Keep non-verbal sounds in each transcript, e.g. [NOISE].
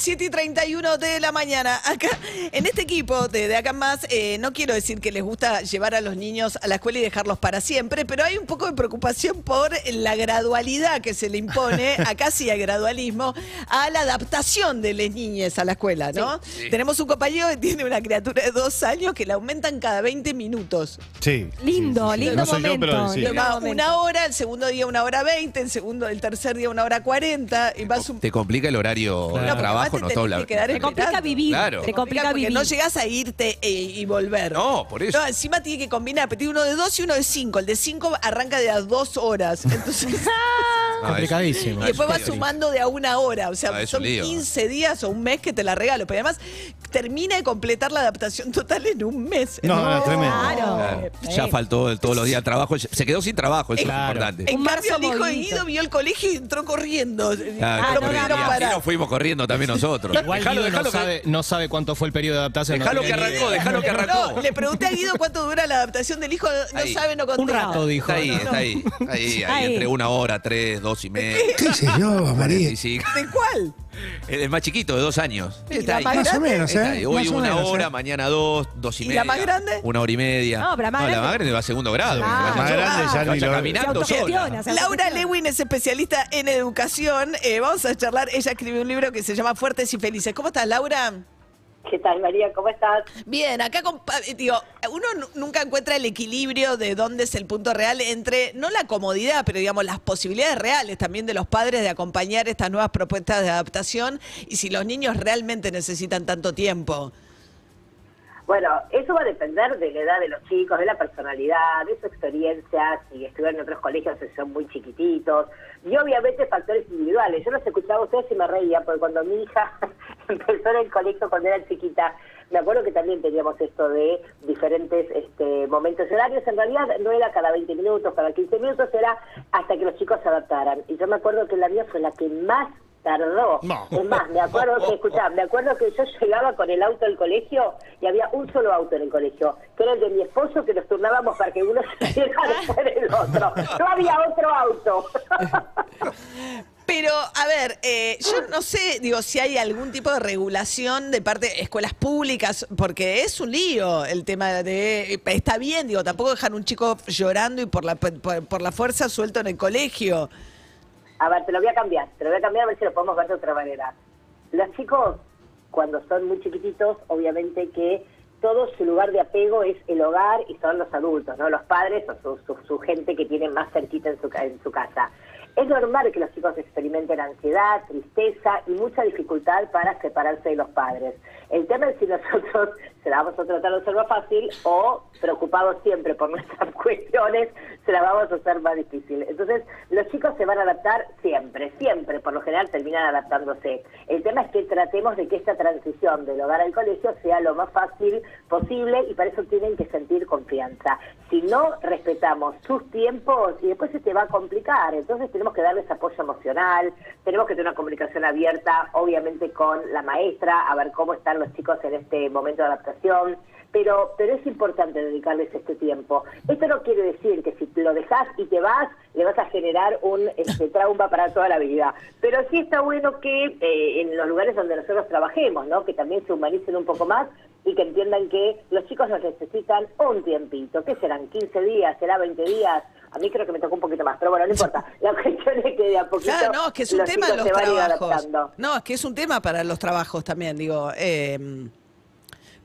Muy bien, 7 y 31 de la mañana. Acá, en este equipo de, de Acá en Más, eh, no quiero decir que les gusta llevar a los niños a la escuela y dejarlos para siempre, pero hay un poco de preocupación por la gradualidad que se le impone, [LAUGHS] acá sí hay gradualismo, a la adaptación de las niñas a la escuela, ¿no? Tenemos un compañero que tiene una criatura de dos años que la aumentan cada 20 minutos. Sí. Lindo, sí, sí, sí. lindo No soy yo, momento. pero sí. Le va momento. una hora, el segundo día una hora 20, el segundo, el tercer día una hora 40, y vas un Te complica el horario Claro. de trabajo además te que quedar Te complica vivir. Claro. Te complica porque vivir. no llegás a irte eh, y volver. No, por eso. No, encima tiene que combinar, tiene uno de dos y uno de cinco. El de cinco arranca de a dos horas. Entonces, [LAUGHS] Es- Complicadísimo. y después es vas sumando de a una hora. O sea, Ah, es un son lío. 15 días o un mes que te la regalo. Pero además termina de completar la adaptación total en un mes. No, no, es tremendo. Claro. Claro. Ya faltó todos los días trabajo. Se quedó sin trabajo, eso Claro. es importante. En Un cambio, el marzo hijo de movidito. Guido vio el colegio y entró corriendo. Ah, Ah, no no, pudieron no, y así nos fuimos corriendo también nosotros. Igual Dejalo, no, dejalo que- sabe, no sabe cuánto fue el periodo de adaptación. no Dejalo que tiene ni arrancó, idea. dejalo que arrancó. No, le pregunté a Guido cuánto dura la adaptación del hijo. No Ahí. sabe, no contó. Un rato, dijo. Está ahí, No, está ahí. Ahí, ahí, Ahí. entre una hora, tres, dos y media. ¿Qué sé yo, María? 45. ¿De cuál? El más chiquito, de dos años. ¿Y Está la ahí. más Más o menos, Está ahí. ¿eh? Hoy Más o una menos, hora, ¿eh? mañana dos, dos y, ¿Y media. la más grande? Una hora y media. No, pero la más la grande- más grande va a segundo grado. Ah. que vaya Más grande ya Que ni vaya lo- Se caminando autogestiona, sola. se Laura autogestiona. Lewin es especialista en educación. Eh, vamos a charlar. Ella escribió un libro que se llama Fuertes y Felices. ¿Cómo estás, Laura? ¿Qué tal, María? ¿Cómo estás? Bien, acá eh, digo, uno nu- nunca encuentra el equilibrio de dónde es el punto real entre, no la comodidad, pero digamos las posibilidades reales también de los padres de acompañar estas nuevas propuestas de adaptación y si los niños realmente necesitan tanto tiempo. Bueno, eso va a depender de la edad de los chicos, de la personalidad, de su experiencia, si estuvieron en otros colegios si son muy chiquititos, y obviamente factores individuales. Yo los escuchaba a ustedes y me reía, porque cuando mi hija empezó en el colegio cuando era chiquita, me acuerdo que también teníamos esto de diferentes este, momentos horarios. En realidad no era cada 20 minutos, cada 15 minutos, era hasta que los chicos se adaptaran. Y yo me acuerdo que la mía fue la que más tardó. No. Es más, me acuerdo que, escuchá, me acuerdo que yo llegaba con el auto al colegio y había un solo auto en el colegio, que era el de mi esposo, que nos turnábamos para que uno [LAUGHS] se hiciera después del otro. No había otro auto. [LAUGHS] Pero, a ver, eh, yo no sé, digo, si hay algún tipo de regulación de parte de escuelas públicas, porque es un lío el tema de... Está bien, digo, tampoco dejar un chico llorando y por la, por, por la fuerza suelto en el colegio. A ver, te lo voy a cambiar, te lo voy a cambiar a ver si lo podemos ver de otra manera. Los chicos, cuando son muy chiquititos, obviamente que todo su lugar de apego es el hogar y son los adultos, ¿no? Los padres o su, su, gente que tienen más cerquita en su, en su casa. Es normal que los chicos experimenten ansiedad, tristeza y mucha dificultad para separarse de los padres. El tema es si nosotros se la vamos a tratar de hacer más fácil o preocupados siempre por [LAUGHS] nuestras cuestiones, se la vamos a hacer más difícil. Entonces, los chicos se van a adaptar siempre, siempre, por lo general terminan adaptándose. El tema es que tratemos de que esta transición del hogar al colegio sea lo más fácil posible y para eso tienen que sentir confianza. Si no respetamos sus tiempos y después se te va a complicar, entonces tenemos que darles apoyo emocional, tenemos que tener una comunicación abierta, obviamente con la maestra, a ver cómo están los chicos en este momento de adaptación, pero, pero es importante dedicarles este tiempo. Esto no quiere decir que si lo dejas y te vas, le vas a generar un este, trauma para toda la vida. Pero sí está bueno que eh, en los lugares donde nosotros trabajemos, ¿no? que también se humanicen un poco más y que entiendan que los chicos nos necesitan un tiempito. ¿Qué serán? ¿15 días? ¿Será 20 días? A mí creo que me tocó un poquito más, pero bueno, no importa. [LAUGHS] La cuestión es que de a poquito Claro, no, es que es un los tema de los trabajos. No, es que es un tema para los trabajos también, digo, eh,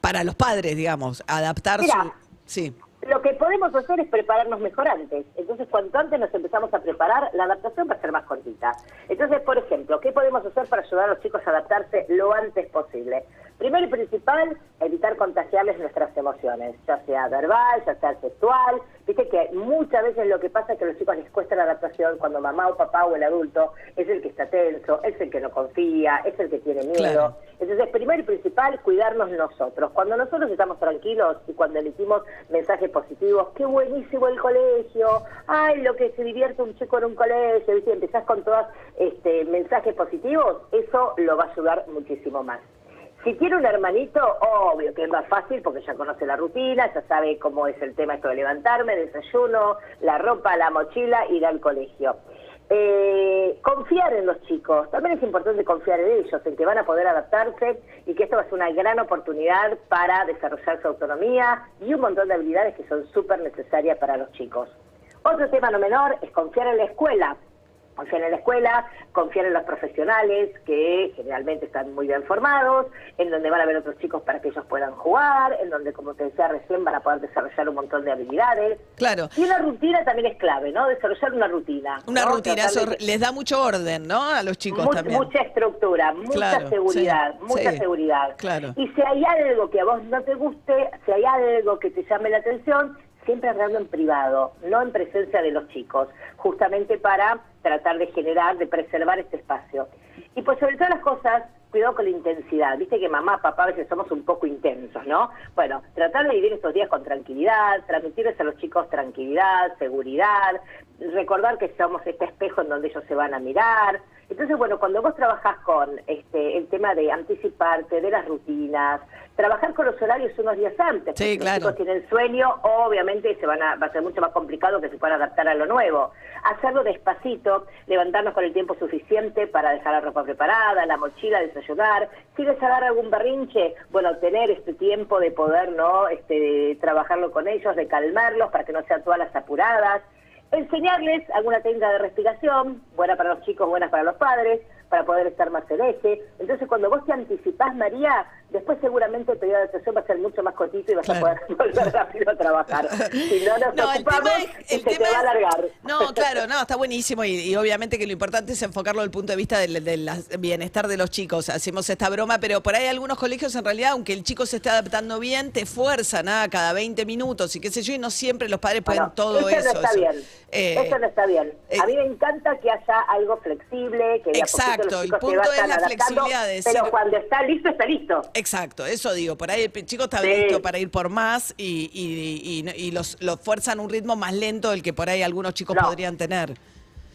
para los padres, digamos, adaptar Mira. su... Sí. Lo que podemos hacer es prepararnos mejor antes. Entonces, cuanto antes nos empezamos a preparar, la adaptación va a ser más cortita. Entonces, por ejemplo, ¿qué podemos hacer para ayudar a los chicos a adaptarse lo antes posible? Primero y principal, evitar contagiarles nuestras emociones, ya sea verbal, ya sea sexual. Viste que muchas veces lo que pasa es que a los chicos les cuesta la adaptación cuando mamá o papá o el adulto es el que está tenso, es el que no confía, es el que tiene miedo. Claro. Entonces, primero y principal, cuidarnos nosotros. Cuando nosotros estamos tranquilos y cuando emitimos mensajes positivos, qué buenísimo el colegio, ay, lo que se divierte un chico en un colegio, ¿viste? empezás con todos este, mensajes positivos, eso lo va a ayudar muchísimo más. Si tiene un hermanito, obvio que es más fácil porque ya conoce la rutina, ya sabe cómo es el tema esto de levantarme, desayuno, la ropa, la mochila, ir al colegio. Eh, confiar en los chicos, también es importante confiar en ellos, en que van a poder adaptarse y que esto va a ser una gran oportunidad para desarrollar su autonomía y un montón de habilidades que son súper necesarias para los chicos. Otro tema no menor es confiar en la escuela. Confiar en la escuela, confiar en los profesionales que generalmente están muy bien formados, en donde van a haber otros chicos para que ellos puedan jugar, en donde, como te decía recién, van a poder desarrollar un montón de habilidades. Claro. Y una rutina también es clave, ¿no? Desarrollar una rutina. Una ¿no? rutina, Tratar eso de- les da mucho orden, ¿no? A los chicos Mu- también. Mucha estructura, mucha Claro, seguridad, sí, mucha sí, seguridad. claro. Y si hay algo que a vos no te guste, si hay algo que te llame la atención, siempre hablando en privado, no en presencia de los chicos, justamente para tratar de generar, de preservar este espacio. Y pues sobre todas las cosas, cuidado con la intensidad. Viste que mamá, papá a veces somos un poco intensos, ¿no? Bueno, tratar de vivir estos días con tranquilidad, transmitirles a los chicos tranquilidad, seguridad, recordar que somos este espejo en donde ellos se van a mirar. Entonces, bueno, cuando vos trabajás con este el tema de anticiparte, de las rutinas, trabajar con los horarios unos días antes, Sí, porque claro. los chicos tienen sueño, obviamente se van a, va a ser mucho más complicado que se puedan adaptar a lo nuevo. Hacerlo despacito, levantarnos con el tiempo suficiente para dejar la ropa preparada, la mochila, desayunar. Si les agarra algún berrinche, bueno, tener este tiempo de poder, ¿no? Este, trabajarlo con ellos, de calmarlos para que no sean todas las apuradas. Enseñarles alguna técnica de respiración, buena para los chicos, buena para los padres, para poder estar más en eje. Entonces, cuando vos te anticipás, María, después seguramente el periodo de adaptación va a ser mucho más cortito y vas Claro. a poder [LAUGHS] volver rápido a trabajar. Si no nos [LAUGHS] No, el tema es, el se tema te va a alargar. No, claro, no, está buenísimo y, y obviamente que lo importante es enfocarlo desde el punto de vista del, del bienestar de los chicos. Hacemos esta broma, pero por ahí algunos colegios en realidad, aunque el chico se esté adaptando bien, te fuerzan a cada 20 minutos y qué sé yo, y no siempre los padres pueden Bueno, todo eso eso. no está eso. bien. Eh, eso no está bien. eh, a mí me encanta que haya algo flexible, que de a Exacto, poquito los el chicos se punto es la adaptando, flexibilidad de decir- pero cuando está listo, está listo. Exacto, eso digo, por ahí el chico está Sí. listo para ir por más y, y- y- y los, los fuerzan a un ritmo más lento del que por ahí algunos chicos No. podrían tener.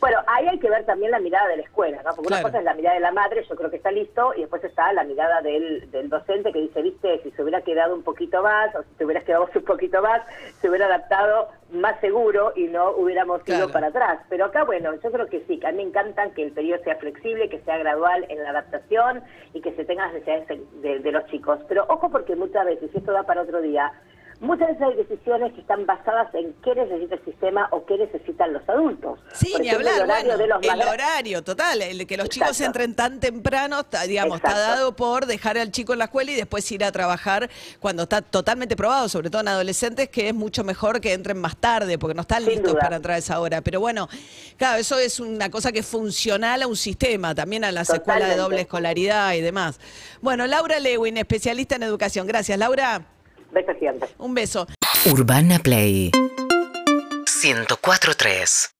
Bueno, ahí hay que ver también la mirada de la escuela, ¿no? Porque Claro. una cosa es la mirada de la madre, yo creo que está listo, y después está la mirada del, del docente que dice, viste, si se hubiera quedado un poquito más, o si te hubieras quedado un poquito más, se hubiera adaptado más seguro y no hubiéramos ido para atrás. Pero acá, bueno, yo creo que sí, que a mí me encantan que el periodo sea flexible, que sea gradual en la adaptación y que se tengan las necesidades de, de los chicos. Pero ojo porque muchas veces, y esto da para otro día, Muchas veces hay decisiones que están basadas en qué necesita el sistema o qué necesitan los adultos. Sí, Por ni ejemplo, hablar, el horario bueno, de los el más- horario, total, el que los chicos entren tan temprano, digamos, está dado por dejar al chico en la escuela y después ir a trabajar cuando está totalmente probado, sobre todo en adolescentes, que es mucho mejor que entren más tarde, porque no están Sin listos duda. para entrar a esa hora. Pero bueno, claro, eso es una cosa que es funcional a un sistema, también a las escuelas de doble escolaridad y demás. Bueno, Laura Lewin, especialista en educación. Gracias, Laura. Siempre. Un beso. Urbana Play 104.3